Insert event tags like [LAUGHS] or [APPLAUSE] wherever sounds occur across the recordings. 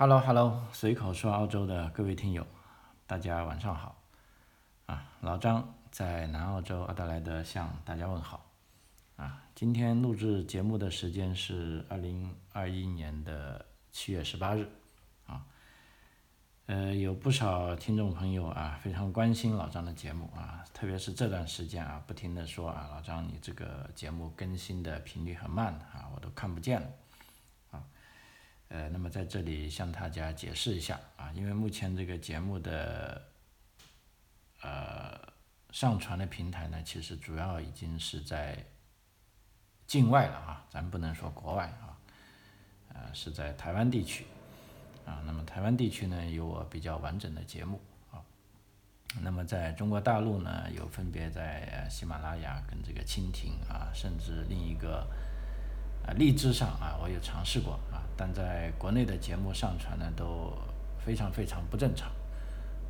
Hello Hello，随口说澳洲的各位听友，大家晚上好。啊，老张在南澳洲阿德莱德向大家问好。啊，今天录制节目的时间是二零二一年的七月十八日。啊，呃，有不少听众朋友啊，非常关心老张的节目啊，特别是这段时间啊，不停的说啊，老张你这个节目更新的频率很慢啊，我都看不见了。呃，那么在这里向大家解释一下啊，因为目前这个节目的呃上传的平台呢，其实主要已经是在境外了啊，咱不能说国外啊，呃是在台湾地区啊，那么台湾地区呢有我比较完整的节目啊，那么在中国大陆呢有分别在喜马拉雅跟这个蜻蜓啊，甚至另一个啊荔枝上啊，我有尝试过啊。但在国内的节目上传呢，都非常非常不正常，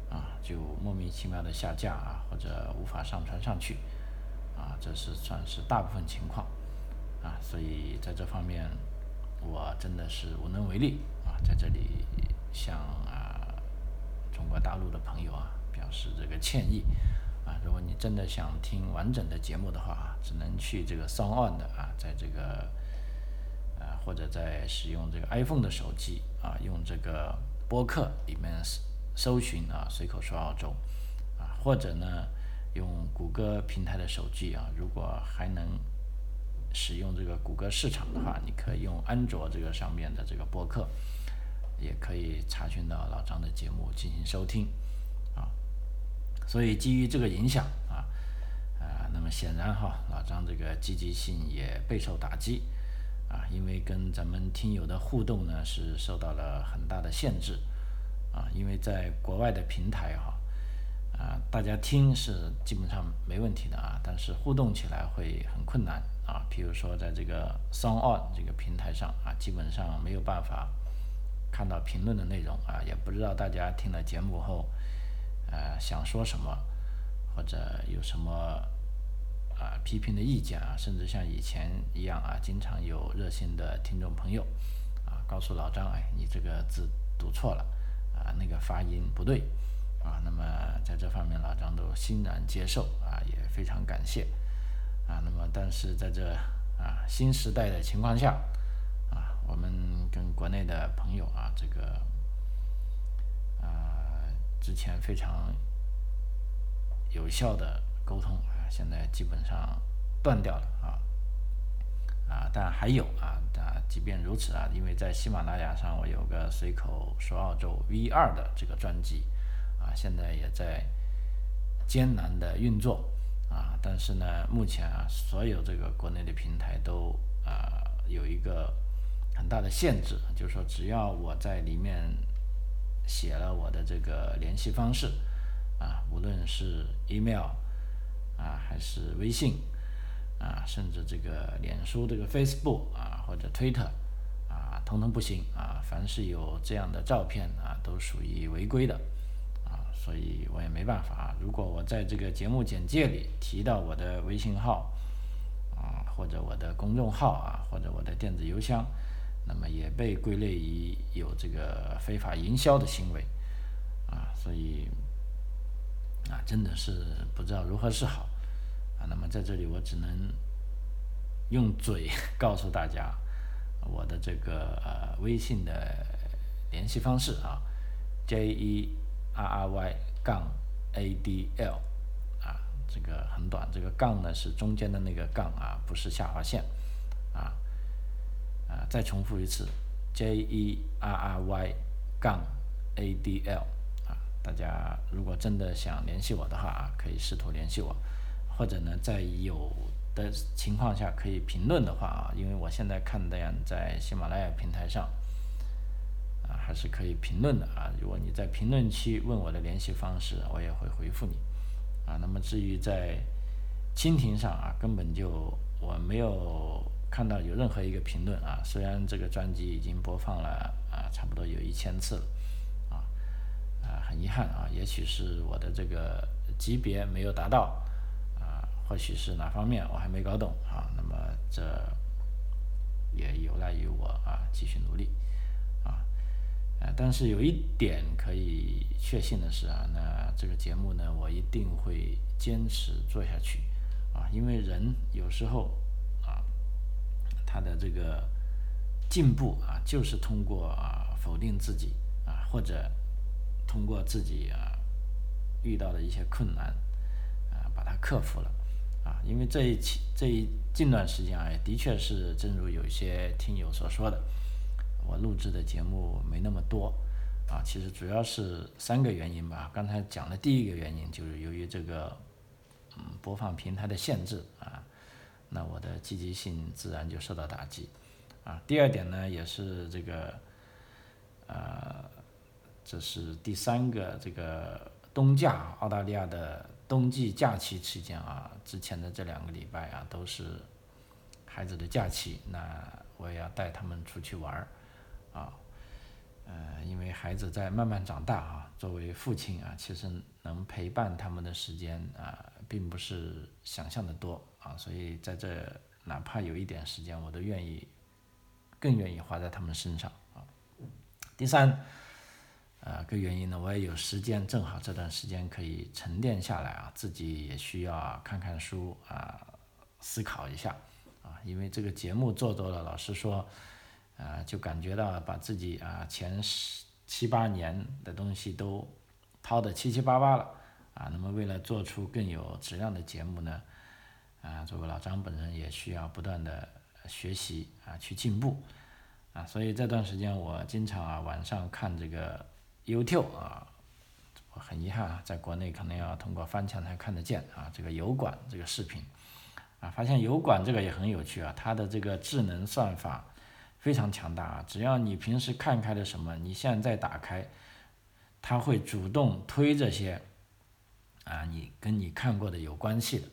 啊，就莫名其妙的下架啊，或者无法上传上去，啊，这是算是大部分情况，啊，所以在这方面我真的是无能为力啊，在这里向啊中国大陆的朋友啊表示这个歉意，啊，如果你真的想听完整的节目的话，只能去这个 s o n On 的啊，在这个。或者在使用这个 iPhone 的手机啊，用这个播客里面搜寻啊，随口说澳洲啊，或者呢用谷歌平台的手机啊，如果还能使用这个谷歌市场的话，你可以用安卓这个上面的这个播客，也可以查询到老张的节目进行收听啊。所以基于这个影响啊，啊，那么显然哈，老张这个积极性也备受打击。啊，因为跟咱们听友的互动呢是受到了很大的限制，啊，因为在国外的平台哈，啊，大家听是基本上没问题的啊，但是互动起来会很困难啊。譬如说在这个 Song On 这个平台上啊，基本上没有办法看到评论的内容啊，也不知道大家听了节目后，呃，想说什么，或者有什么。啊，批评的意见啊，甚至像以前一样啊，经常有热心的听众朋友啊，告诉老张，哎，你这个字读错了啊，那个发音不对啊。那么在这方面，老张都欣然接受啊，也非常感谢啊。那么但是在这啊新时代的情况下啊，我们跟国内的朋友啊，这个啊之前非常有效的沟通。现在基本上断掉了啊啊，但还有啊啊，即便如此啊，因为在喜马拉雅上我有个随口说澳洲 V 二的这个专辑啊，现在也在艰难的运作啊，但是呢，目前啊，所有这个国内的平台都啊有一个很大的限制，就是说只要我在里面写了我的这个联系方式啊，无论是 email。啊，还是微信，啊，甚至这个脸书这个 Facebook 啊，或者 Twitter 啊，通通不行啊。凡是有这样的照片啊，都属于违规的啊，所以我也没办法。如果我在这个节目简介里提到我的微信号啊，或者我的公众号啊，或者我的电子邮箱，那么也被归类于有这个非法营销的行为啊，所以。啊，真的是不知道如何是好啊！那么在这里，我只能用嘴 [LAUGHS] 告诉大家我的这个呃微信的联系方式啊，J E R R Y 杠 A D L 啊，这个很短，这个杠呢是中间的那个杠啊，不是下划线啊啊！再重复一次，J E R R Y 杠 A D L。大家如果真的想联系我的话啊，可以试图联系我，或者呢，在有的情况下可以评论的话啊，因为我现在看的呀在喜马拉雅平台上啊，还是可以评论的啊。如果你在评论区问我的联系方式，我也会回复你啊。那么至于在蜻蜓上啊，根本就我没有看到有任何一个评论啊，虽然这个专辑已经播放了啊，差不多有一千次了。啊，很遗憾啊，也许是我的这个级别没有达到，啊，或许是哪方面我还没搞懂啊，那么这也有赖于我啊继续努力，啊，呃，但是有一点可以确信的是啊，那这个节目呢，我一定会坚持做下去啊，因为人有时候啊，他的这个进步啊，就是通过啊否定自己啊，或者通过自己啊遇到的一些困难啊，把它克服了啊，因为这一期这一近段时间啊，的确是正如有些听友所说的。我录制的节目没那么多，啊，其实主要是三个原因吧。刚才讲的第一个原因就是由于这个，嗯，播放平台的限制啊，那我的积极性自然就受到打击，啊，第二点呢也是这个，呃，这是第三个这个冬假，澳大利亚的冬季假期期间啊，之前的这两个礼拜啊都是孩子的假期，那我也要带他们出去玩儿。啊，呃，因为孩子在慢慢长大啊，作为父亲啊，其实能陪伴他们的时间啊，并不是想象的多啊，所以在这哪怕有一点时间，我都愿意，更愿意花在他们身上啊。第三，呃，个原因呢，我也有时间，正好这段时间可以沉淀下来啊，自己也需要看看书啊，思考一下啊，因为这个节目做多了，老实说。啊，就感觉到把自己啊前十七八年的东西都掏得七七八八了啊。那么为了做出更有质量的节目呢，啊，作为老张本人也需要不断的学习啊，去进步啊。所以这段时间我经常啊晚上看这个 YouTube 啊，我很遗憾啊，在国内可能要通过翻墙才看得见啊。这个油管这个视频啊，发现油管这个也很有趣啊，它的这个智能算法。非常强大啊！只要你平时看开的什么，你现在打开，它会主动推这些啊，你跟你看过的有关系的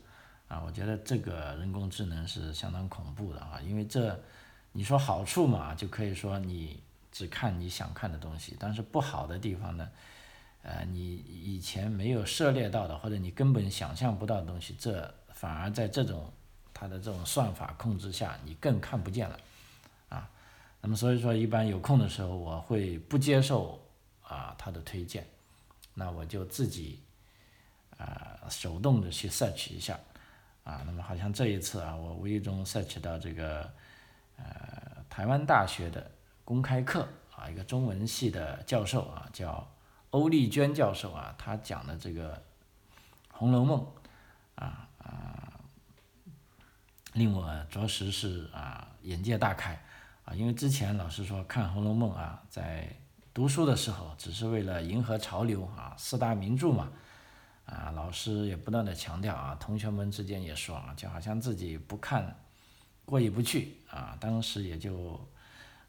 啊。我觉得这个人工智能是相当恐怖的啊，因为这你说好处嘛，就可以说你只看你想看的东西，但是不好的地方呢，呃，你以前没有涉猎到的或者你根本想象不到的东西，这反而在这种它的这种算法控制下，你更看不见了。啊那么所以说，一般有空的时候，我会不接受啊他的推荐，那我就自己啊手动的去 search 一下啊。那么好像这一次啊，我无意中 search 到这个呃台湾大学的公开课啊，一个中文系的教授啊，叫欧丽娟教授啊，他讲的这个《红楼梦》啊啊，令我着实是啊眼界大开。啊，因为之前老师说看《红楼梦》啊，在读书的时候只是为了迎合潮流啊，四大名著嘛，啊，老师也不断的强调啊，同学们之间也说啊，就好像自己不看过意不去啊，当时也就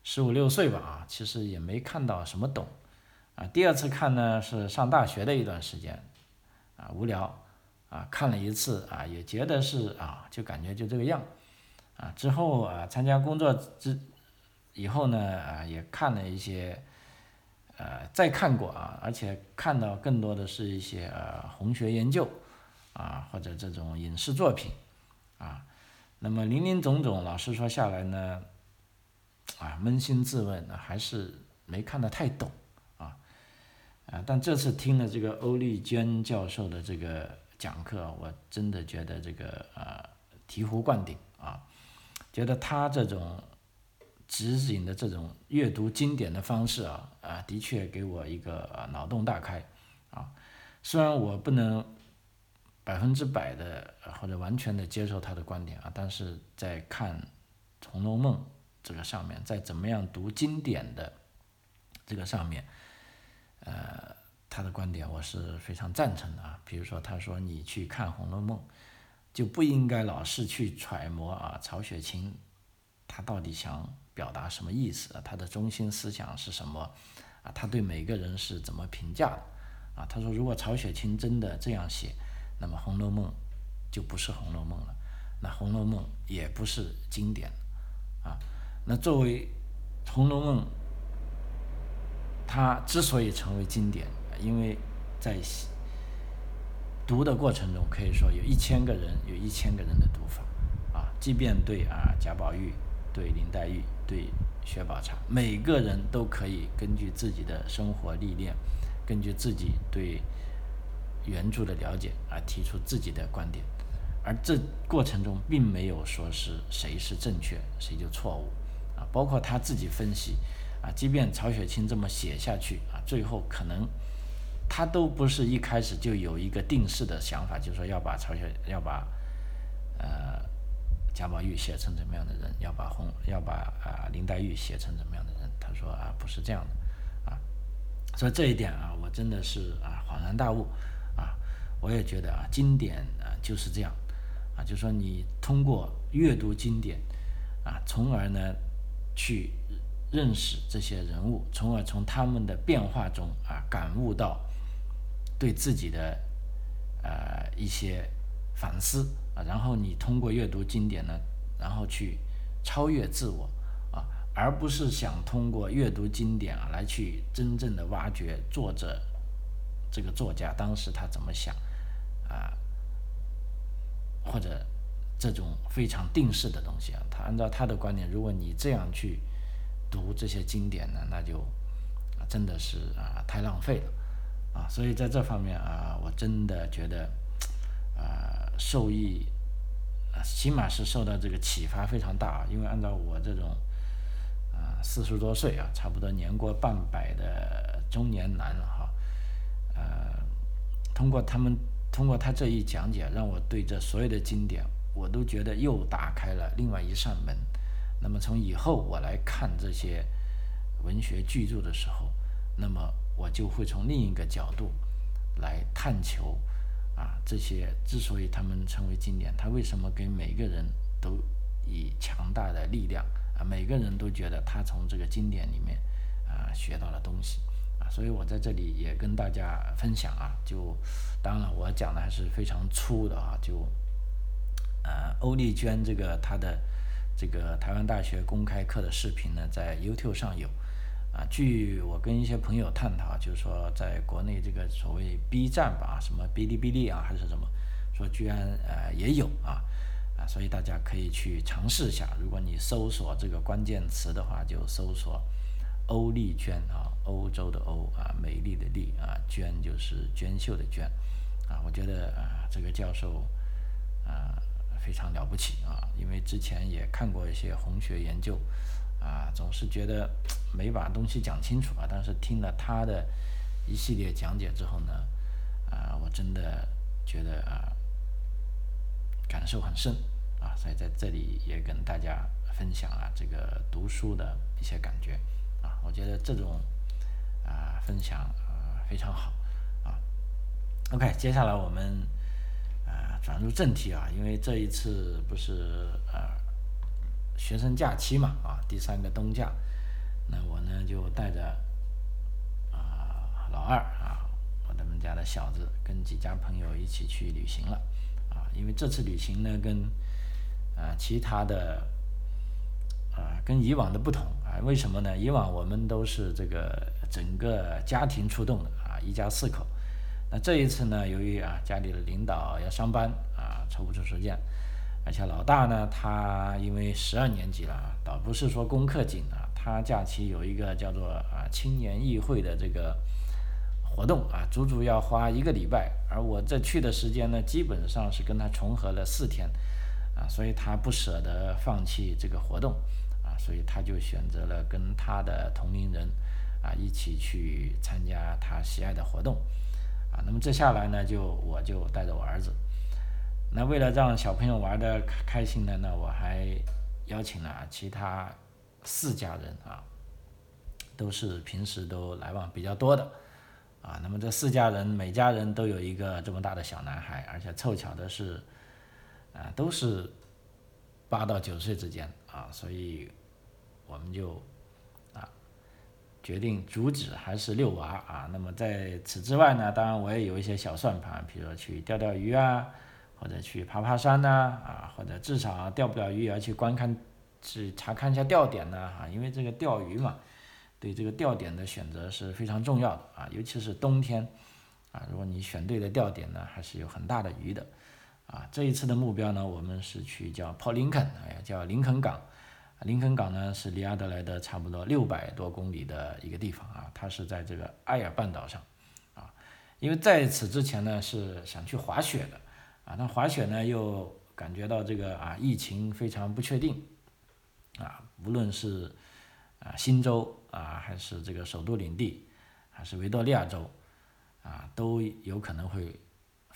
十五六岁吧啊，其实也没看到什么懂啊。第二次看呢是上大学的一段时间啊，无聊啊，看了一次啊，也觉得是啊，就感觉就这个样啊。之后啊，参加工作之。以后呢，啊，也看了一些，呃，再看过啊，而且看到更多的是一些呃红学研究，啊，或者这种影视作品，啊，那么林林总总，老实说下来呢，啊，扪心自问，还是没看得太懂，啊，啊，但这次听了这个欧丽娟教授的这个讲课，我真的觉得这个呃醍醐灌顶啊，觉得他这种。指引的这种阅读经典的方式啊啊，的确给我一个脑洞大开啊。虽然我不能百分之百的或者完全的接受他的观点啊，但是在看《红楼梦》这个上面，在怎么样读经典的这个上面，呃，他的观点我是非常赞成的啊。比如说，他说你去看《红楼梦》，就不应该老是去揣摩啊曹雪芹他到底想。表达什么意思？他的中心思想是什么？啊，他对每个人是怎么评价的？啊，他说如果曹雪芹真的这样写，那么《红楼梦》就不是《红楼梦》了，那《红楼梦》也不是经典，啊，那作为《红楼梦》，它之所以成为经典，因为在读的过程中，可以说有一千个人有一千个人的读法，啊，即便对啊贾宝玉。对林黛玉、对薛宝钗，每个人都可以根据自己的生活历练，根据自己对原著的了解啊，提出自己的观点。而这过程中并没有说是谁是正确，谁就错误啊。包括他自己分析啊，即便曹雪芹这么写下去啊，最后可能他都不是一开始就有一个定式的想法，就说要把曹雪要把呃贾宝玉写成怎么样的人，要把红要把啊林黛玉写成怎么样的人。他说啊，不是这样的啊。所以这一点啊，我真的是啊恍然大悟啊。我也觉得啊，经典啊就是这样。啊，就说你通过阅读经典，啊，从而呢去认识这些人物，从而从他们的变化中啊感悟到对自己的呃一些反思啊，然后你通过阅读经典呢，然后去超越自我啊，而不是想通过阅读经典啊来去真正的挖掘作者这个作家当时他怎么想啊。或者这种非常定式的东西啊，他按照他的观点，如果你这样去读这些经典呢，那就真的是啊太浪费了啊。所以在这方面啊，我真的觉得啊受益啊，起码是受到这个启发非常大。因为按照我这种啊四十多岁啊，差不多年过半百的中年男了哈，呃，通过他们。通过他这一讲解，让我对这所有的经典，我都觉得又打开了另外一扇门。那么从以后我来看这些文学巨著的时候，那么我就会从另一个角度来探求啊，这些之所以他们成为经典，他为什么给每个人都以强大的力量啊？每个人都觉得他从这个经典里面啊学到了东西啊。所以我在这里也跟大家分享啊，就当然我讲的还是非常粗的啊，就呃欧丽娟这个她的这个台湾大学公开课的视频呢，在 YouTube 上有啊。据我跟一些朋友探讨，就是说在国内这个所谓 B 站吧，什么哔哩哔哩啊还是什么，说居然呃也有啊啊，所以大家可以去尝试一下。如果你搜索这个关键词的话，就搜索。欧丽娟啊，欧洲的欧啊，美丽的丽啊，娟就是娟秀的娟啊。我觉得啊，这个教授啊非常了不起啊，因为之前也看过一些红学研究啊，总是觉得没把东西讲清楚啊。但是听了他的一系列讲解之后呢，啊，我真的觉得啊感受很深啊，所以在这里也跟大家分享了这个读书的一些感觉啊。我觉得这种啊分享啊非常好啊。OK，接下来我们啊转入正题啊，因为这一次不是呃学生假期嘛啊，第三个冬假，那我呢就带着啊老二啊我他们家的小子跟几家朋友一起去旅行了啊，因为这次旅行呢跟啊其他的。啊，跟以往的不同啊，为什么呢？以往我们都是这个整个家庭出动的啊，一家四口。那这一次呢，由于啊家里的领导要上班啊，抽不出时间，而且老大呢，他因为十二年级了，倒不是说功课紧啊，他假期有一个叫做啊青年议会的这个活动啊，足足要花一个礼拜，而我这去的时间呢，基本上是跟他重合了四天啊，所以他不舍得放弃这个活动啊。所以他就选择了跟他的同龄人啊一起去参加他喜爱的活动啊。那么这下来呢，就我就带着我儿子。那为了让小朋友玩的开心呢，那我还邀请了其他四家人啊，都是平时都来往比较多的啊。那么这四家人每家人都有一个这么大的小男孩，而且凑巧的是啊都是八到九岁之间啊，所以。我们就决定主旨还是遛娃啊。那么在此之外呢，当然我也有一些小算盘，比如说去钓钓鱼啊，或者去爬爬山呐啊，或者至少钓不了鱼也要去观看、去查看一下钓点呢啊。因为这个钓鱼嘛，对这个钓点的选择是非常重要的啊，尤其是冬天啊，如果你选对了钓点呢，还是有很大的鱼的啊。这一次的目标呢，我们是去叫 Paul Lincoln，哎，叫林肯港。林肯港呢是离阿德莱德差不多六百多公里的一个地方啊，它是在这个艾尔半岛上啊。因为在此之前呢是想去滑雪的啊，那滑雪呢又感觉到这个啊疫情非常不确定啊，无论是啊新州啊还是这个首都领地还是维多利亚州啊都有可能会。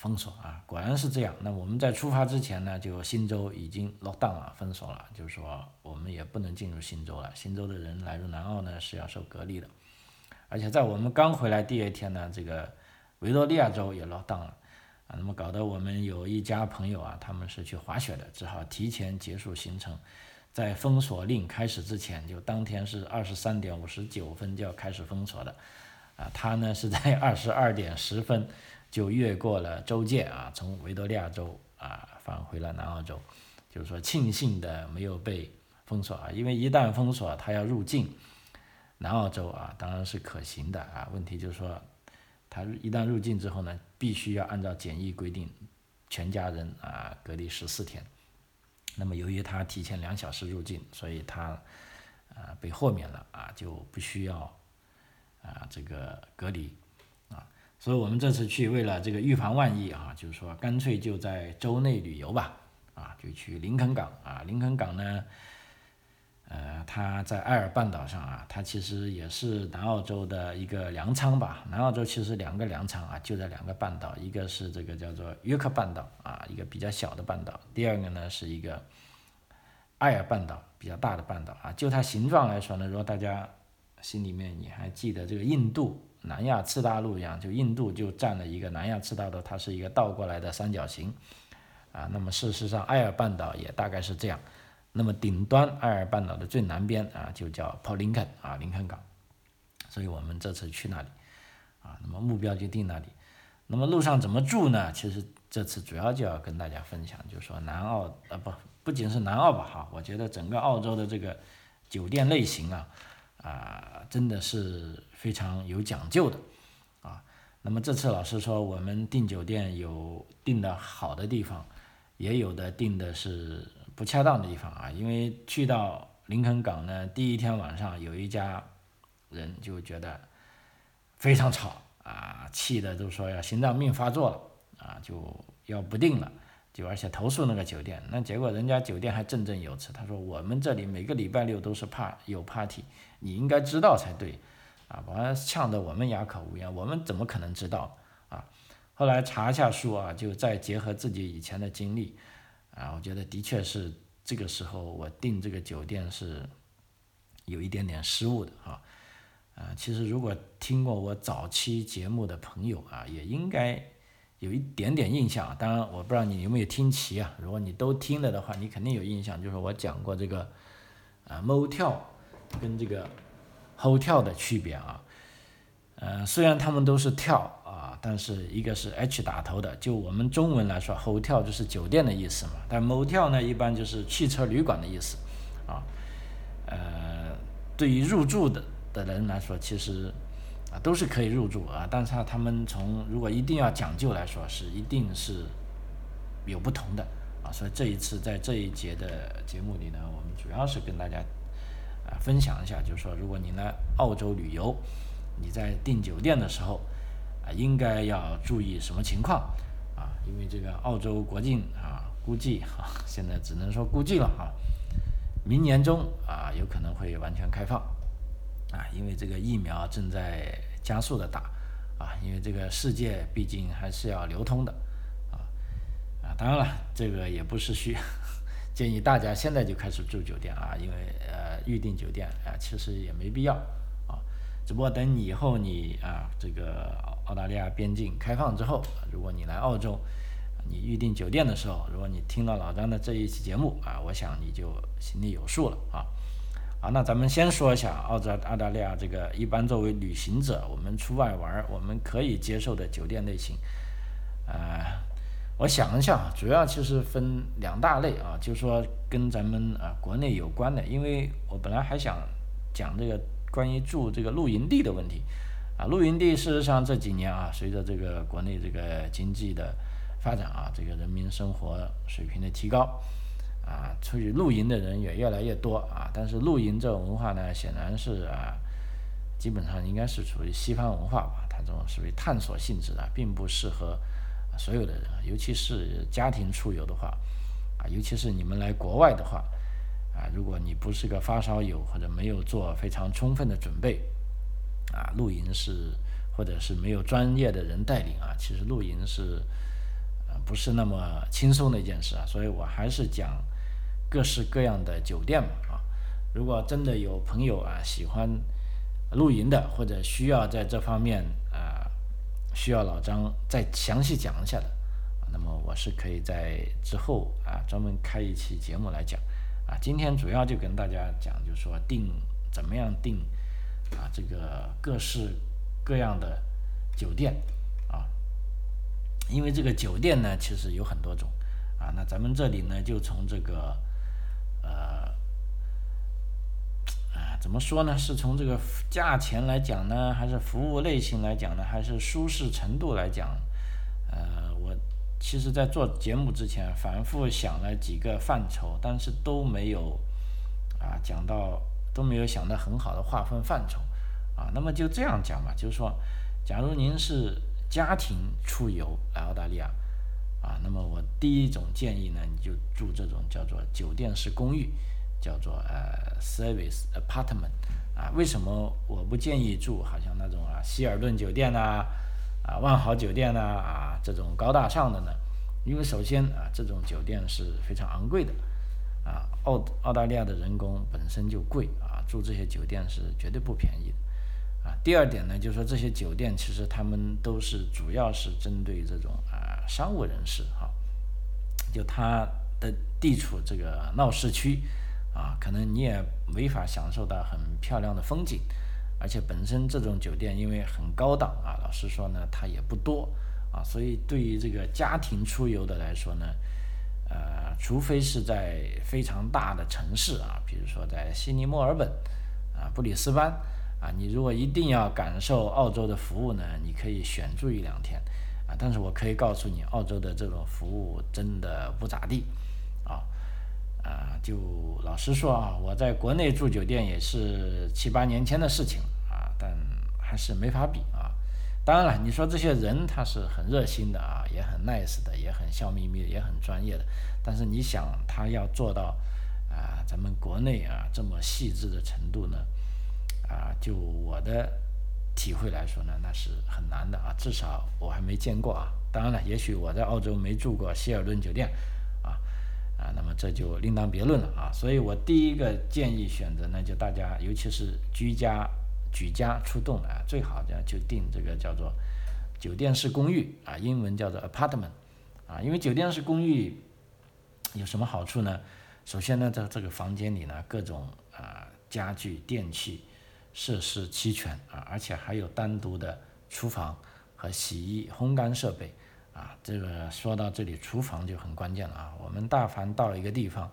封锁啊，果然是这样。那我们在出发之前呢，就新州已经 lock down 了，封锁了，就是说我们也不能进入新州了。新州的人来入南澳呢是要受隔离的。而且在我们刚回来第二天呢，这个维多利亚州也 lock down 了啊。那么搞得我们有一家朋友啊，他们是去滑雪的，只好提前结束行程，在封锁令开始之前，就当天是二十三点五十九分就要开始封锁的啊。他呢是在二十二点十分。就越过了州界啊，从维多利亚州啊返回了南澳洲，就是说庆幸的没有被封锁啊，因为一旦封锁，他要入境南澳洲啊，当然是可行的啊。问题就是说，他一旦入境之后呢，必须要按照检疫规定，全家人啊隔离十四天。那么由于他提前两小时入境，所以他啊被豁免了啊，就不需要啊这个隔离。所以我们这次去，为了这个预防万一啊，就是说干脆就在州内旅游吧，啊，就去林肯港啊。林肯港呢，呃，它在艾尔半岛上啊，它其实也是南澳洲的一个粮仓吧。南澳洲其实两个粮仓啊，就在两个半岛，一个是这个叫做约克半岛啊，一个比较小的半岛；第二个呢是一个艾尔半岛，比较大的半岛啊。就它形状来说呢，如果大家心里面你还记得这个印度。南亚次大陆一样，就印度就占了一个南亚次大陆，它是一个倒过来的三角形，啊，那么事实上艾尔半岛也大概是这样，那么顶端艾尔半岛的最南边啊就叫 Port Lincoln 啊林肯港，所以我们这次去那里，啊，那么目标就定那里，那么路上怎么住呢？其实这次主要就要跟大家分享，就是说南澳啊不不仅是南澳吧哈，我觉得整个澳洲的这个酒店类型啊。啊，真的是非常有讲究的，啊，那么这次老师说我们订酒店有订的好的地方，也有的订的是不恰当的地方啊，因为去到林肯港呢，第一天晚上有一家人就觉得非常吵啊，气的都说要心脏病发作了啊，就要不订了。就而且投诉那个酒店，那结果人家酒店还振振有词，他说我们这里每个礼拜六都是怕有 party，你应该知道才对，啊，把他呛得我们哑口无言，我们怎么可能知道啊？后来查一下书啊，就再结合自己以前的经历，啊，我觉得的确是这个时候我订这个酒店是有一点点失误的啊，啊，其实如果听过我早期节目的朋友啊，也应该。有一点点印象，当然我不知道你有没有听齐啊。如果你都听了的话，你肯定有印象，就是我讲过这个啊某跳跟这个 hotel 的区别啊。呃，虽然他们都是跳啊，但是一个是 H 打头的，就我们中文来说，hotel 就是酒店的意思嘛。但 motel 呢，一般就是汽车旅馆的意思啊。呃，对于入住的的人来说，其实。啊，都是可以入住啊，但是他们从如果一定要讲究来说，是一定是有不同的啊，所以这一次在这一节的节目里呢，我们主要是跟大家啊分享一下，就是说，如果你来澳洲旅游，你在订酒店的时候啊，应该要注意什么情况啊？因为这个澳洲国境啊，估计啊，现在只能说估计了哈，明年中啊，有可能会完全开放。啊，因为这个疫苗正在加速的打，啊，因为这个世界毕竟还是要流通的，啊，啊，当然了，这个也不是虚建议大家现在就开始住酒店啊，因为呃预订酒店啊其实也没必要啊，只不过等以后你啊这个澳大利亚边境开放之后，如果你来澳洲，你预订酒店的时候，如果你听了老张的这一期节目啊，我想你就心里有数了啊。好，那咱们先说一下澳洲、澳大利亚这个一般作为旅行者，我们出外玩，我们可以接受的酒店类型。呃，我想一下，主要其实分两大类啊，就是说跟咱们啊国内有关的，因为我本来还想讲这个关于住这个露营地的问题啊。露营地事实上这几年啊，随着这个国内这个经济的发展啊，这个人民生活水平的提高。啊，出去露营的人也越来越多啊。但是露营这种文化呢，显然是啊，基本上应该是属于西方文化吧。它这种属于探索性质的，并不适合所有的人，尤其是家庭出游的话啊，尤其是你们来国外的话啊，如果你不是个发烧友或者没有做非常充分的准备啊，露营是或者是没有专业的人带领啊，其实露营是。不是那么轻松的一件事啊，所以我还是讲各式各样的酒店嘛啊。如果真的有朋友啊喜欢露营的，或者需要在这方面需要老张再详细讲一下的，那么我是可以在之后啊专门开一期节目来讲啊。今天主要就跟大家讲，就是说订怎么样订啊这个各式各样的酒店啊。因为这个酒店呢，其实有很多种，啊，那咱们这里呢，就从这个，呃，啊，怎么说呢？是从这个价钱来讲呢，还是服务类型来讲呢，还是舒适程度来讲？呃，我其实在做节目之前，反复想了几个范畴，但是都没有，啊，讲到都没有想到很好的划分范畴，啊，那么就这样讲吧，就是说，假如您是。家庭出游来澳大利亚，啊，那么我第一种建议呢，你就住这种叫做酒店式公寓，叫做呃 service apartment，啊，为什么我不建议住好像那种啊希尔顿酒店呐，啊万豪酒店呐啊这种高大上的呢？因为首先啊这种酒店是非常昂贵的，啊澳澳大利亚的人工本身就贵啊，住这些酒店是绝对不便宜的。啊，第二点呢，就是说这些酒店其实他们都是主要是针对这种啊商务人士哈，就它的地处这个闹市区啊，可能你也没法享受到很漂亮的风景，而且本身这种酒店因为很高档啊，老实说呢，它也不多啊，所以对于这个家庭出游的来说呢，呃，除非是在非常大的城市啊，比如说在悉尼、墨尔本啊、布里斯班。啊，你如果一定要感受澳洲的服务呢，你可以选住一两天，啊，但是我可以告诉你，澳洲的这种服务真的不咋地，啊，就老实说啊，我在国内住酒店也是七八年前的事情啊，但还是没法比啊。当然了，你说这些人他是很热心的啊，也很 nice 的，也很笑眯眯的，也很专业的，但是你想他要做到啊，咱们国内啊这么细致的程度呢？啊，就我的体会来说呢，那是很难的啊，至少我还没见过啊。当然了，也许我在澳洲没住过希尔顿酒店，啊，那么这就另当别论了啊。所以我第一个建议选择呢，就大家尤其是居家举家出动啊，最好呢就订这个叫做酒店式公寓啊，英文叫做 apartment 啊，因为酒店式公寓有什么好处呢？首先呢，在这个房间里呢，各种啊家具电器。设施齐全啊，而且还有单独的厨房和洗衣烘干设备啊。这个说到这里，厨房就很关键了啊。我们大凡到一个地方，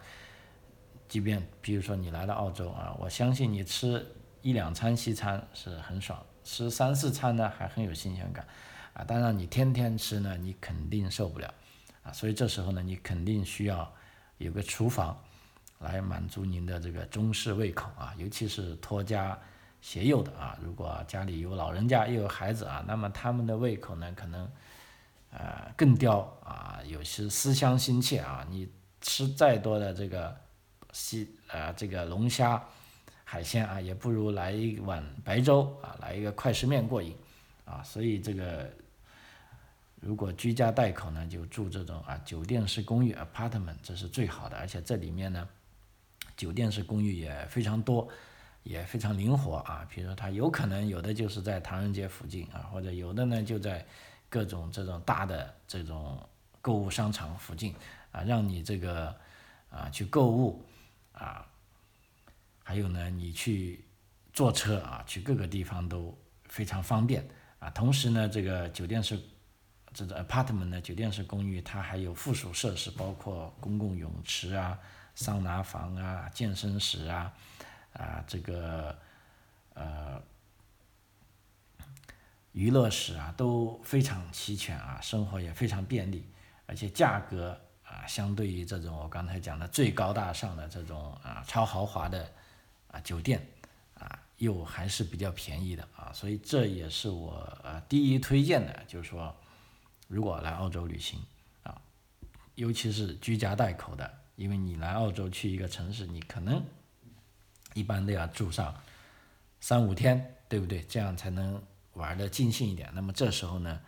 即便比如说你来了澳洲啊，我相信你吃一两餐西餐是很爽，吃三四餐呢还很有新鲜感啊。当然你天天吃呢，你肯定受不了啊。所以这时候呢，你肯定需要有个厨房来满足您的这个中式胃口啊，尤其是托家。携幼的啊，如果家里有老人家又有孩子啊，那么他们的胃口呢，可能呃更刁啊，有些思乡心切啊。你吃再多的这个西呃这个龙虾海鲜啊，也不如来一碗白粥啊，来一个快食面过瘾啊。所以这个如果居家带口呢，就住这种啊酒店式公寓 apartment，这是最好的。而且这里面呢，酒店式公寓也非常多。也非常灵活啊，比如说它有可能有的就是在唐人街附近啊，或者有的呢就在各种这种大的这种购物商场附近啊，让你这个啊去购物啊，还有呢你去坐车啊去各个地方都非常方便啊。同时呢，这个酒店是这个 apartment 呢，酒店式公寓，它还有附属设施，包括公共泳池啊、桑拿房啊、健身室啊。啊，这个呃娱乐室啊都非常齐全啊，生活也非常便利，而且价格啊，相对于这种我刚才讲的最高大上的这种啊超豪华的啊酒店啊，又还是比较便宜的啊，所以这也是我呃第一推荐的，就是说如果来澳洲旅行啊，尤其是居家带口的，因为你来澳洲去一个城市，你可能一般都要住上三五天，对不对？这样才能玩的尽兴一点。那么这时候呢，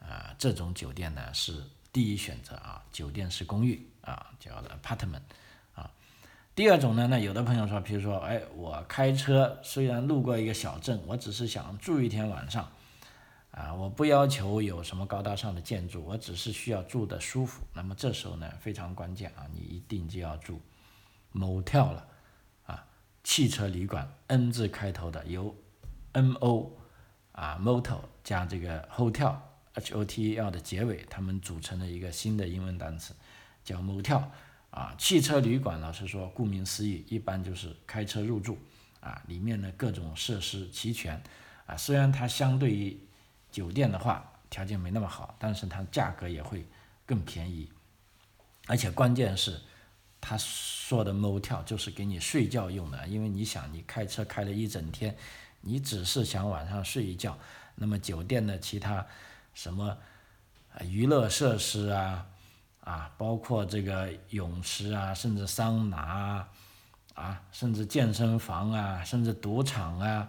啊，这种酒店呢是。第一选择啊，酒店式公寓啊，叫 apartment 啊。第二种呢，那有的朋友说，比如说，哎，我开车虽然路过一个小镇，我只是想住一天晚上啊，我不要求有什么高大上的建筑，我只是需要住的舒服。那么这时候呢，非常关键啊，你一定就要住 motel 了啊，汽车旅馆 N 字开头的，由 M O 啊 motel 加这个 hotel。H O T E L 的结尾，它们组成了一个新的英文单词，叫 motel 啊，汽车旅馆。老实说，顾名思义，一般就是开车入住啊，里面的各种设施齐全啊。虽然它相对于酒店的话，条件没那么好，但是它价格也会更便宜。而且关键是，他说的 motel 就是给你睡觉用的，因为你想，你开车开了一整天，你只是想晚上睡一觉，那么酒店的其他。什么娱乐设施啊啊，包括这个泳池啊，甚至桑拿啊啊，甚至健身房啊，甚至赌场啊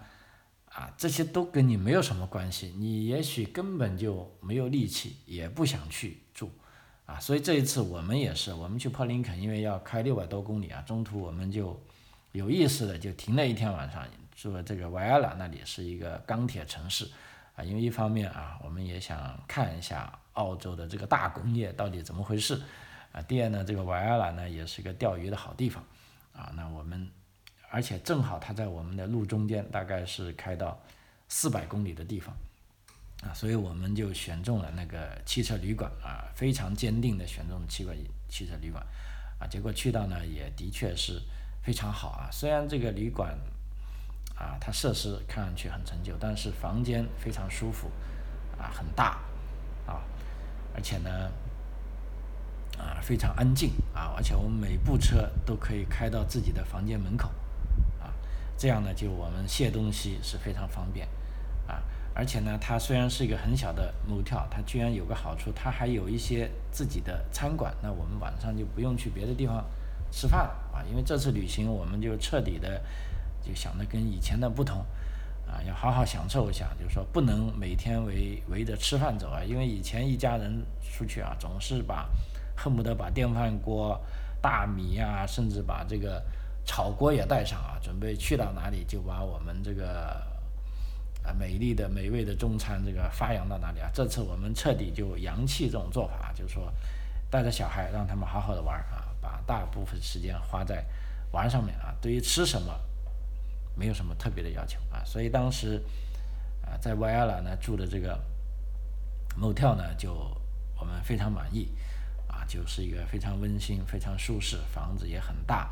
啊，这些都跟你没有什么关系。你也许根本就没有力气，也不想去住啊。所以这一次我们也是，我们去珀林肯，因为要开六百多公里啊，中途我们就有意识的就停了一天晚上，说这个维埃拉，那里是一个钢铁城市。啊，因为一方面啊，我们也想看一下澳洲的这个大工业到底怎么回事，啊，第二呢，这个瓦埃拉呢也是个钓鱼的好地方，啊，那我们，而且正好它在我们的路中间，大概是开到四百公里的地方，啊，所以我们就选中了那个汽车旅馆，啊，非常坚定的选中汽车汽车旅馆，啊，结果去到呢也的确是非常好啊，虽然这个旅馆。啊，它设施看上去很陈旧，但是房间非常舒服，啊，很大，啊，而且呢，啊，非常安静，啊，而且我们每部车都可以开到自己的房间门口，啊，这样呢，就我们卸东西是非常方便，啊，而且呢，它虽然是一个很小的路条它居然有个好处，它还有一些自己的餐馆，那我们晚上就不用去别的地方吃饭了，啊，因为这次旅行我们就彻底的。就想着跟以前的不同，啊，要好好享受一下。就是说，不能每天围围着吃饭走啊，因为以前一家人出去啊，总是把恨不得把电饭锅、大米啊，甚至把这个炒锅也带上啊，准备去到哪里就把我们这个啊美丽的、美味的中餐这个发扬到哪里啊。这次我们彻底就洋气这种做法，就是说带着小孩让他们好好的玩啊，把大部分时间花在玩上面啊。对于吃什么。没有什么特别的要求啊，所以当时啊在维埃拉呢住的这个 motel 呢就我们非常满意啊，就是一个非常温馨、非常舒适，房子也很大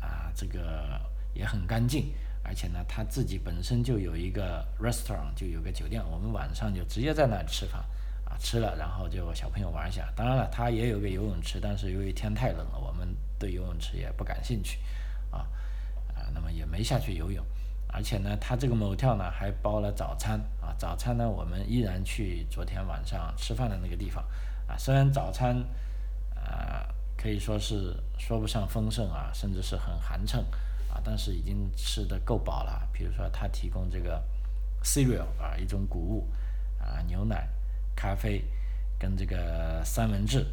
啊，这个也很干净，而且呢他自己本身就有一个 restaurant，就有个酒店，我们晚上就直接在那里吃饭啊，吃了然后就小朋友玩一下，当然了他也有个游泳池，但是由于天太冷了，我们对游泳池也不感兴趣啊。啊那么也没下去游泳，而且呢，他这个某跳呢还包了早餐啊。早餐呢，我们依然去昨天晚上吃饭的那个地方啊。虽然早餐啊可以说是说不上丰盛啊，甚至是很寒碜啊，但是已经吃的够饱了。比如说，他提供这个 cereal 啊，一种谷物啊，牛奶、咖啡跟这个三文治，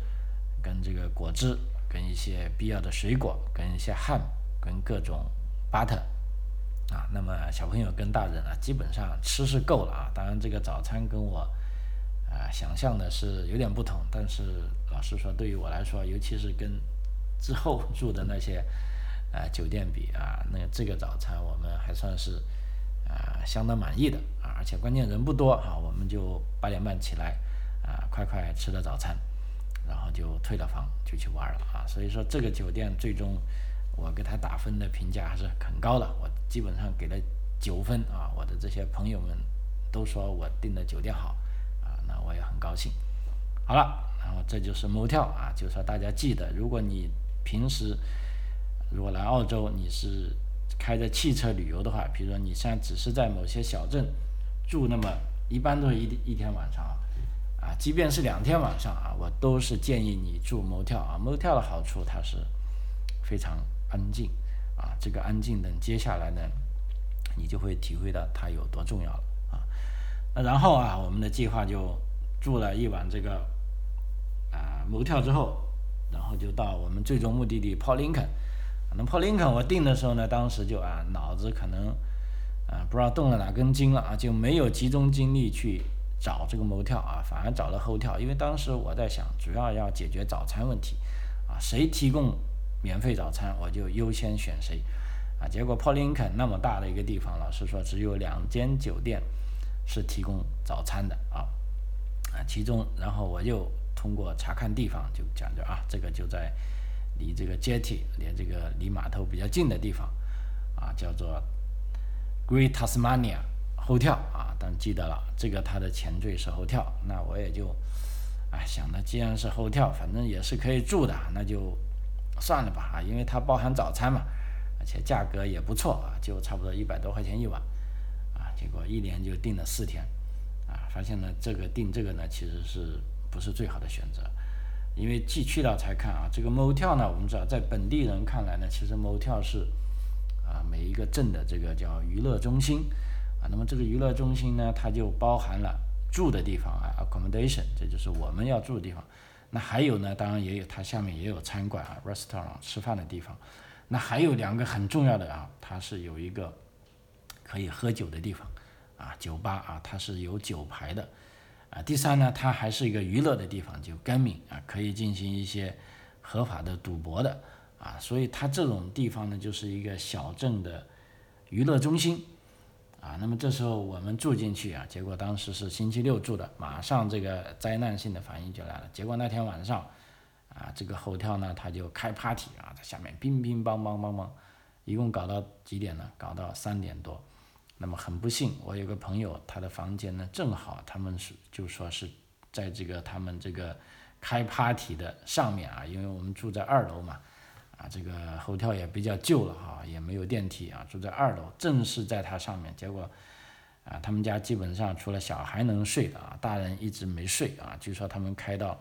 跟这个果汁，跟一些必要的水果，跟一些 ham，跟各种。巴特啊，那么小朋友跟大人啊，基本上吃是够了啊。当然，这个早餐跟我啊想象的是有点不同，但是老实说，对于我来说，尤其是跟之后 [LAUGHS] 住的那些啊酒店比啊，那这个早餐我们还算是啊相当满意的啊。而且关键人不多啊，我们就八点半起来啊，快快吃了早餐，然后就退了房就去玩了啊。所以说，这个酒店最终。我给他打分的评价还是很高的，我基本上给了九分啊！我的这些朋友们都说我订的酒店好啊，那我也很高兴。好了然后这就是 motel 啊，就说大家记得，如果你平时如果来澳洲，你是开着汽车旅游的话，比如说你现在只是在某些小镇住那么一般都是一一天晚上啊，啊，即便是两天晚上啊，我都是建议你住 motel 啊，motel 的好处它是非常安静啊，这个安静等接下来呢，你就会体会到它有多重要了啊。那然后啊，我们的计划就住了一晚这个啊 motel 之后，然后就到我们最终目的地 Port Lincoln。那 Port Lincoln 我定的时候呢，当时就啊脑子可能啊不知道动了哪根筋了啊，就没有集中精力去找这个 motel 啊，反而找了 hotel。因为当时我在想，主要要解决早餐问题啊，谁提供免费早餐，我就优先选谁啊。结果 Port Lincoln 那么大的一个地方，老师说只有两间酒店是提供早餐的啊啊，其中然后我就通过查看地方就讲着啊，这个就在。离这个 jetty 连这个离码头比较近的地方，啊，叫做 Great Tasmania Hotel 啊，但记得了，这个它的前缀是 Hotel，那我也就，哎，想的既然是 Hotel，反正也是可以住的，那就算了吧啊，因为它包含早餐嘛，而且价格也不错啊，就差不多一百多块钱一晚，啊，结果一连就订了四天，啊，发现呢这个订这个呢其实是不是最好的选择。因为既去了才看啊，这个 motel 呢，我们知道在本地人看来呢，其实 motel 是啊每一个镇的这个叫娱乐中心啊，那么这个娱乐中心呢，它就包含了住的地方啊，accommodation，这就是我们要住的地方。那还有呢，当然也有它下面也有餐馆啊，restaurant 吃饭的地方。那还有两个很重要的啊，它是有一个可以喝酒的地方啊，酒吧啊，它是有酒牌的。啊，第三呢，它还是一个娱乐的地方，就 gaming 啊，可以进行一些合法的赌博的啊，所以它这种地方呢，就是一个小镇的娱乐中心啊。那么这时候我们住进去啊，结果当时是星期六住的，马上这个灾难性的反应就来了。结果那天晚上啊，这个后跳呢，他就开 party 啊，在下面乒乒乓乓乓乓，一共搞到几点呢？搞到三点多。那么很不幸，我有个朋友，他的房间呢，正好他们是就说是在这个他们这个开 party 的上面啊，因为我们住在二楼嘛，啊，这个后跳也比较旧了哈，也没有电梯啊，住在二楼，正是在它上面，结果啊，他们家基本上除了小孩能睡的啊，大人一直没睡啊，据说他们开到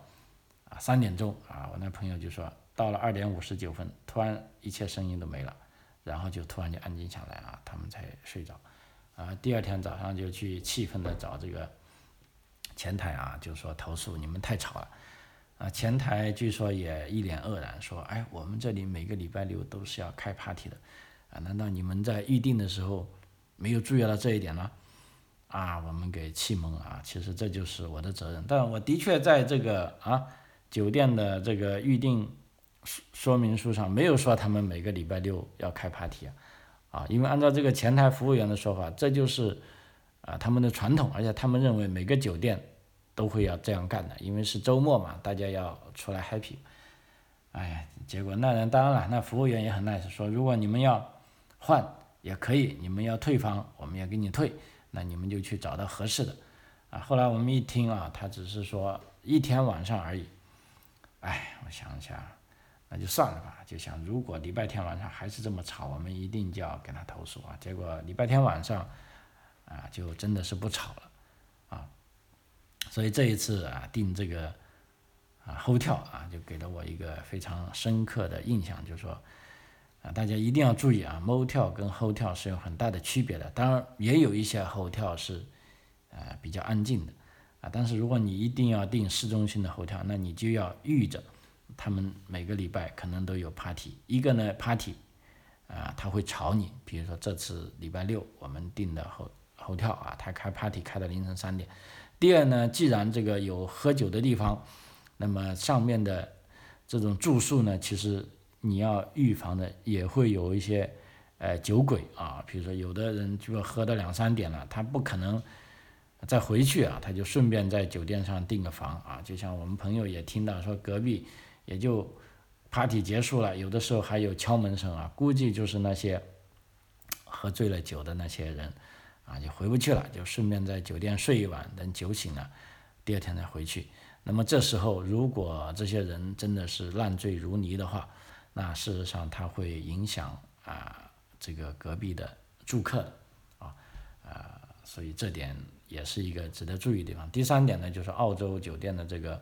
啊三点钟啊，我那朋友就说到了二点五十九分，突然一切声音都没了，然后就突然就安静下来啊，他们才睡着。啊，第二天早上就去气愤的找这个前台啊，就说投诉你们太吵了。啊，前台据说也一脸愕然，说：“哎，我们这里每个礼拜六都是要开 party 的，啊，难道你们在预定的时候没有注意到这一点吗？”啊，我们给气蒙了啊！其实这就是我的责任，但我的确在这个啊酒店的这个预定说明书上没有说他们每个礼拜六要开 party 啊。啊，因为按照这个前台服务员的说法，这就是啊他们的传统，而且他们认为每个酒店都会要这样干的，因为是周末嘛，大家要出来 happy。哎，结果那人当然了，那服务员也很 nice，说如果你们要换也可以，你们要退房，我们也给你退，那你们就去找到合适的。啊，后来我们一听啊，他只是说一天晚上而已。哎，我想一下。那就算了吧，就想如果礼拜天晚上还是这么吵，我们一定就要跟他投诉啊。结果礼拜天晚上，啊，就真的是不吵了，啊，所以这一次啊订这个啊 hotel 啊，就给了我一个非常深刻的印象，就是说啊，大家一定要注意啊 mo 跳跟 ho 跳是有很大的区别的。当然也有一些 hotel 是呃比较安静的啊，但是如果你一定要订市中心的 hotel，那你就要预着。他们每个礼拜可能都有 party，一个呢 party，啊，他会吵你，比如说这次礼拜六我们订的后后跳啊，他开 party 开到凌晨三点。第二呢，既然这个有喝酒的地方，那么上面的这种住宿呢，其实你要预防的也会有一些呃酒鬼啊，比如说有的人就喝到两三点了，他不可能再回去啊，他就顺便在酒店上订个房啊，就像我们朋友也听到说隔壁。也就 party 结束了，有的时候还有敲门声啊，估计就是那些喝醉了酒的那些人啊，就回不去了，就顺便在酒店睡一晚，等酒醒了，第二天再回去。那么这时候，如果这些人真的是烂醉如泥的话，那事实上它会影响啊这个隔壁的住客啊啊，所以这点也是一个值得注意的地方。第三点呢，就是澳洲酒店的这个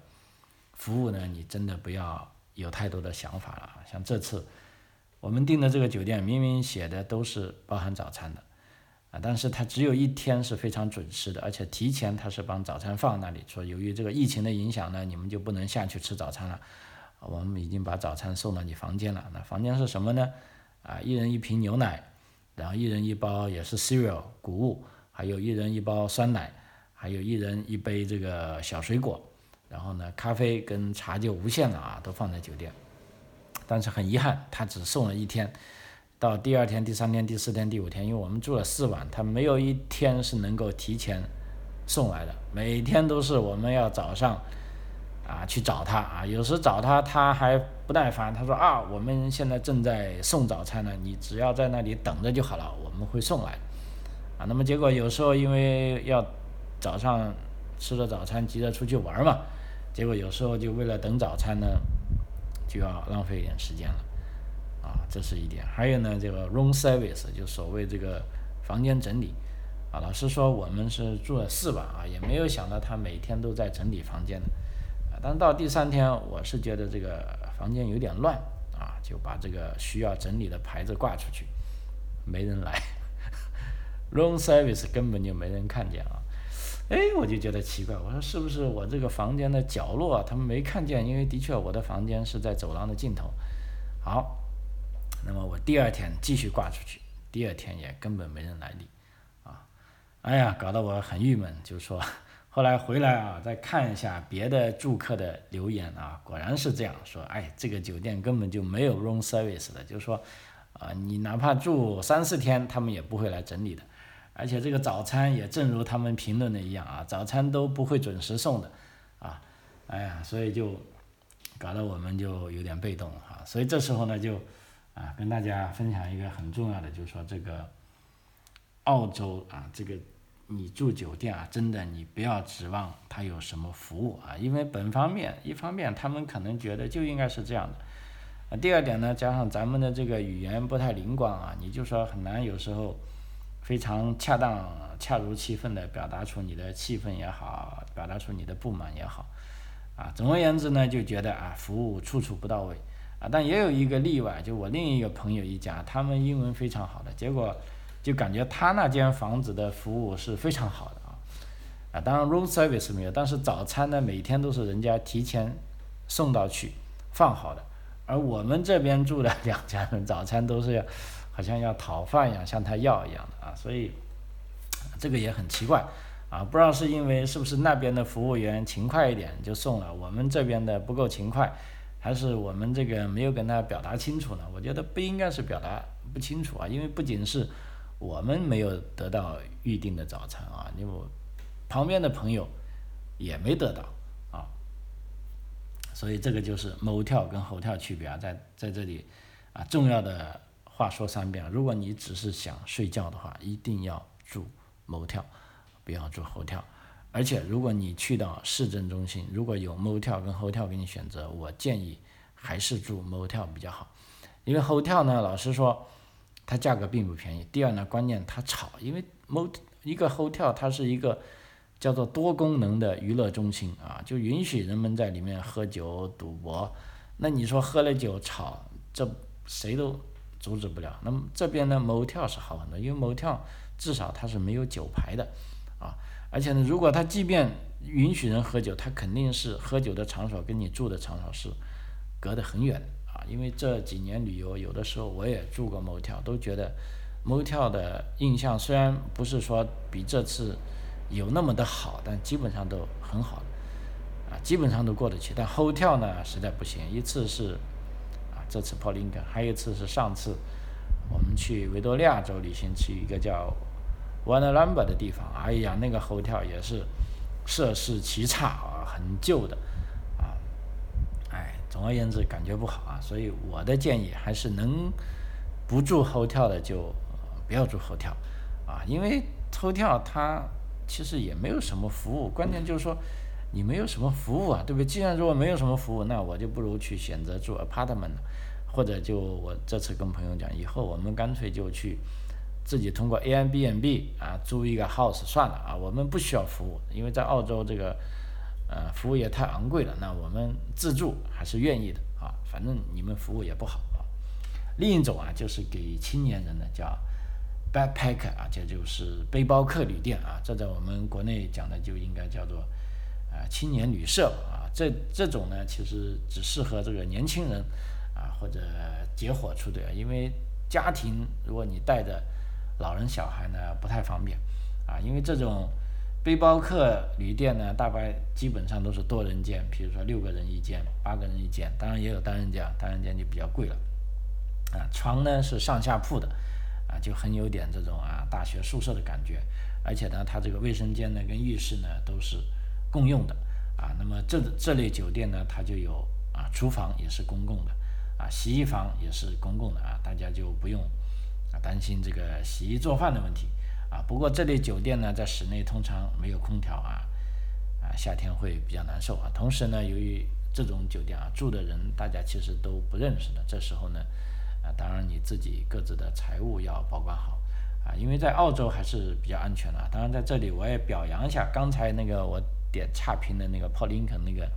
服务呢，你真的不要有太多的想法了。像这次我们订的这个酒店，明明写的都是包含早餐的。但是他只有一天是非常准时的，而且提前他是帮早餐放那里，说由于这个疫情的影响呢，你们就不能下去吃早餐了。我们已经把早餐送到你房间了。那房间是什么呢？啊，一人一瓶牛奶，然后一人一包也是 cereal 谷物，还有一人一包酸奶，还有一人一杯这个小水果，然后呢，咖啡跟茶就无限了啊，都放在酒店。但是很遗憾，他只送了一天。到第二天、第三天、第四天、第五天，因为我们住了四晚，他没有一天是能够提前送来的。每天都是我们要早上啊去找他啊，有时找他他还不耐烦，他说啊，我们现在正在送早餐呢，你只要在那里等着就好了，我们会送来啊。那么结果有时候因为要早上吃了早餐急着出去玩嘛，结果有时候就为了等早餐呢，就要浪费一点时间了。啊，这是一点。还有呢，这个 room service 就所谓这个房间整理啊。老实说，我们是住了四晚啊，也没有想到他每天都在整理房间啊。但到第三天，我是觉得这个房间有点乱啊，就把这个需要整理的牌子挂出去，没人来。[LAUGHS] room service 根本就没人看见啊。哎，我就觉得奇怪，我说是不是我这个房间的角落啊他们没看见？因为的确我的房间是在走廊的尽头。好。那么我第二天继续挂出去，第二天也根本没人来理，啊，哎呀，搞得我很郁闷。就说 [LAUGHS] 后来回来啊，再看一下别的住客的留言啊，果然是这样说。哎，这个酒店根本就没有 room service 的，就是说，啊，你哪怕住三四天，他们也不会来整理的。而且这个早餐也正如他们评论的一样啊，早餐都不会准时送的，啊，哎呀，所以就搞得我们就有点被动了啊。所以这时候呢，就。啊，跟大家分享一个很重要的，就是说这个澳洲啊，这个你住酒店啊，真的你不要指望它有什么服务啊，因为本方面一方面他们可能觉得就应该是这样的，啊，第二点呢，加上咱们的这个语言不太灵光啊，你就说很难有时候非常恰当、恰如其分的表达出你的气氛也好，表达出你的不满也好，啊，总而言之呢，就觉得啊，服务处处不到位。啊，但也有一个例外，就我另一个朋友一家，他们英文非常好的，结果就感觉他那间房子的服务是非常好的啊，啊，当然 room service 没有，但是早餐呢每天都是人家提前送到去放好的，而我们这边住的两家人早餐都是要好像要讨饭一样，向他要一样的啊，所以这个也很奇怪啊，不知道是因为是不是那边的服务员勤快一点就送了，我们这边的不够勤快。还是我们这个没有跟他表达清楚呢？我觉得不应该是表达不清楚啊，因为不仅是我们没有得到预定的早餐啊，因为旁边的朋友也没得到啊，所以这个就是某跳跟猴跳区别啊，在在这里啊，重要的话说三遍：如果你只是想睡觉的话，一定要住某跳，不要住猴跳。而且，如果你去到市政中心，如果有 motel 跟 hotel 给你选择，我建议还是住 motel 比较好。因为 hotel 呢，老实说，它价格并不便宜。第二呢，关键它吵，因为 mot 一个 hotel 它是一个叫做多功能的娱乐中心啊，就允许人们在里面喝酒赌博。那你说喝了酒吵，这谁都阻止不了。那么这边呢，motel 是好很多，因为 motel 至少它是没有酒牌的啊。而且呢，如果他即便允许人喝酒，他肯定是喝酒的场所跟你住的场所是隔得很远啊。因为这几年旅游，有的时候我也住过 motel，都觉得 motel 的印象虽然不是说比这次有那么的好，但基本上都很好啊，基本上都过得去。但 hotel 呢，实在不行。一次是啊，这次 Pauling 还有一次是上次我们去维多利亚州旅行，去一个叫。One number 的地方，哎呀，那个 hotel 也是设施奇差啊，很旧的啊，哎，总而言之感觉不好啊，所以我的建议还是能不住 hotel 的就不要住 hotel 啊，因为 hotel 它其实也没有什么服务，关键就是说你没有什么服务啊，对不对？既然如果没有什么服务，那我就不如去选择住 apartment，或者就我这次跟朋友讲，以后我们干脆就去自己通过 A M B N B 啊租一个 house 算了啊，我们不需要服务，因为在澳洲这个呃服务业太昂贵了，那我们自助还是愿意的啊，反正你们服务也不好啊。另一种啊，就是给青年人的叫。backpacker 啊，这就是背包客旅店啊，这在我们国内讲的就应该叫做啊青年旅社啊。这这种呢，其实只适合这个年轻人啊或者结伙出队啊，因为家庭如果你带着老人小孩呢不太方便啊。因为这种背包客旅店呢，大概基本上都是多人间，比如说六个人一间、八个人一间，当然也有单人间，单人间就比较贵了啊。床呢是上下铺的。啊，就很有点这种啊大学宿舍的感觉，而且呢，它这个卫生间呢跟浴室呢都是共用的啊。那么这这类酒店呢，它就有啊厨房也是公共的，啊洗衣房也是公共的啊，大家就不用担心这个洗衣做饭的问题啊。不过这类酒店呢，在室内通常没有空调啊，啊夏天会比较难受啊。同时呢，由于这种酒店啊住的人大家其实都不认识的，这时候呢。啊，当然你自己各自的财务要保管好啊，因为在澳洲还是比较安全的。当然在这里我也表扬一下刚才那个我点差评的那个 paulinko 那个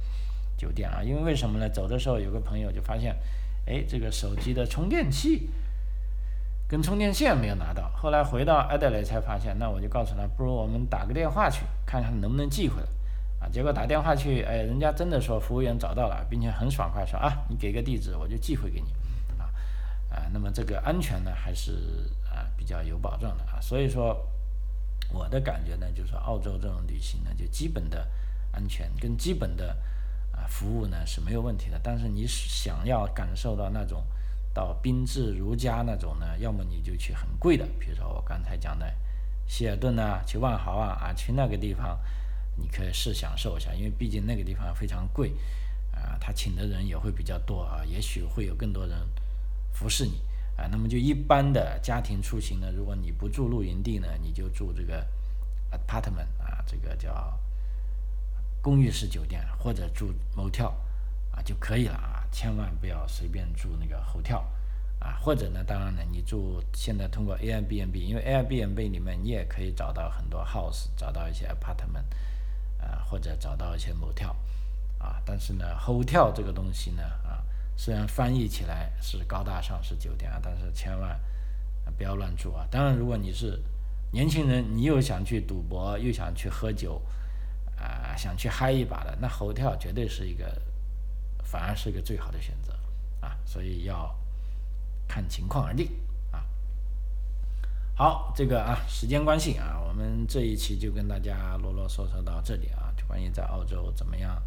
酒店啊，因为为什么呢？走的时候有个朋友就发现，哎，这个手机的充电器跟充电线没有拿到。后来回到阿德雷才发现，那我就告诉他，不如我们打个电话去看看能不能寄回来啊。结果打电话去，哎，人家真的说服务员找到了，并且很爽快说啊，你给个地址我就寄回给你。啊，啊那么这个安全呢，还是啊比较有保障的啊。所以说，我的感觉呢，就是澳洲这种旅行呢，就基本的安全跟基本的啊服务呢是没有问题的。但是你想要感受到那种到宾至如家那种呢，要么你就去很贵的，比如说我刚才讲的希尔顿啊，去万豪啊，啊去那个地方，你可以试享受一下，因为毕竟那个地方非常贵啊，他请的人也会比较多啊，也许会有更多人。服侍你啊，那么就一般的家庭出行呢，如果你不住露营地呢，你就住这个 apartment 啊，这个叫公寓式酒店或者住 motel 啊就可以了，千万不要随便住那个 hotel 啊，或者呢，当然呢，你住现在通过 Airbnb，因为 Airbnb 里面你也可以找到很多 house，找到一些 apartment 啊，或者找到一些 motel 啊，但是呢，hotel 这个东西呢啊。虽然翻译起来是高大上是酒店啊，但是千万不要乱住啊！当然，如果你是年轻人，你又想去赌博，又想去喝酒，啊，想去嗨一把的，那猴跳绝对是一个，反而是一个最好的选择啊！所以要看情况而定啊。好，这个啊，时间关系啊，我们这一期就跟大家啰啰嗦嗦到这里啊，就关于在澳洲怎么样。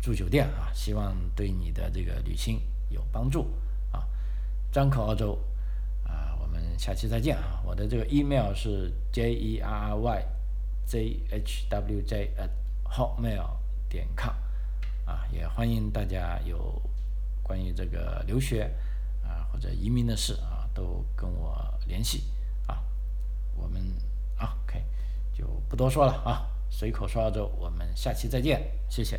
住酒店啊，希望对你的这个旅行有帮助啊。张口澳洲啊，我们下期再见啊。我的这个 email 是 j e r r y z h w j at hotmail 点 com 啊，也欢迎大家有关于这个留学啊或者移民的事啊，都跟我联系啊。我们啊，OK，就不多说了啊，随口说说，我们下期再见，谢谢。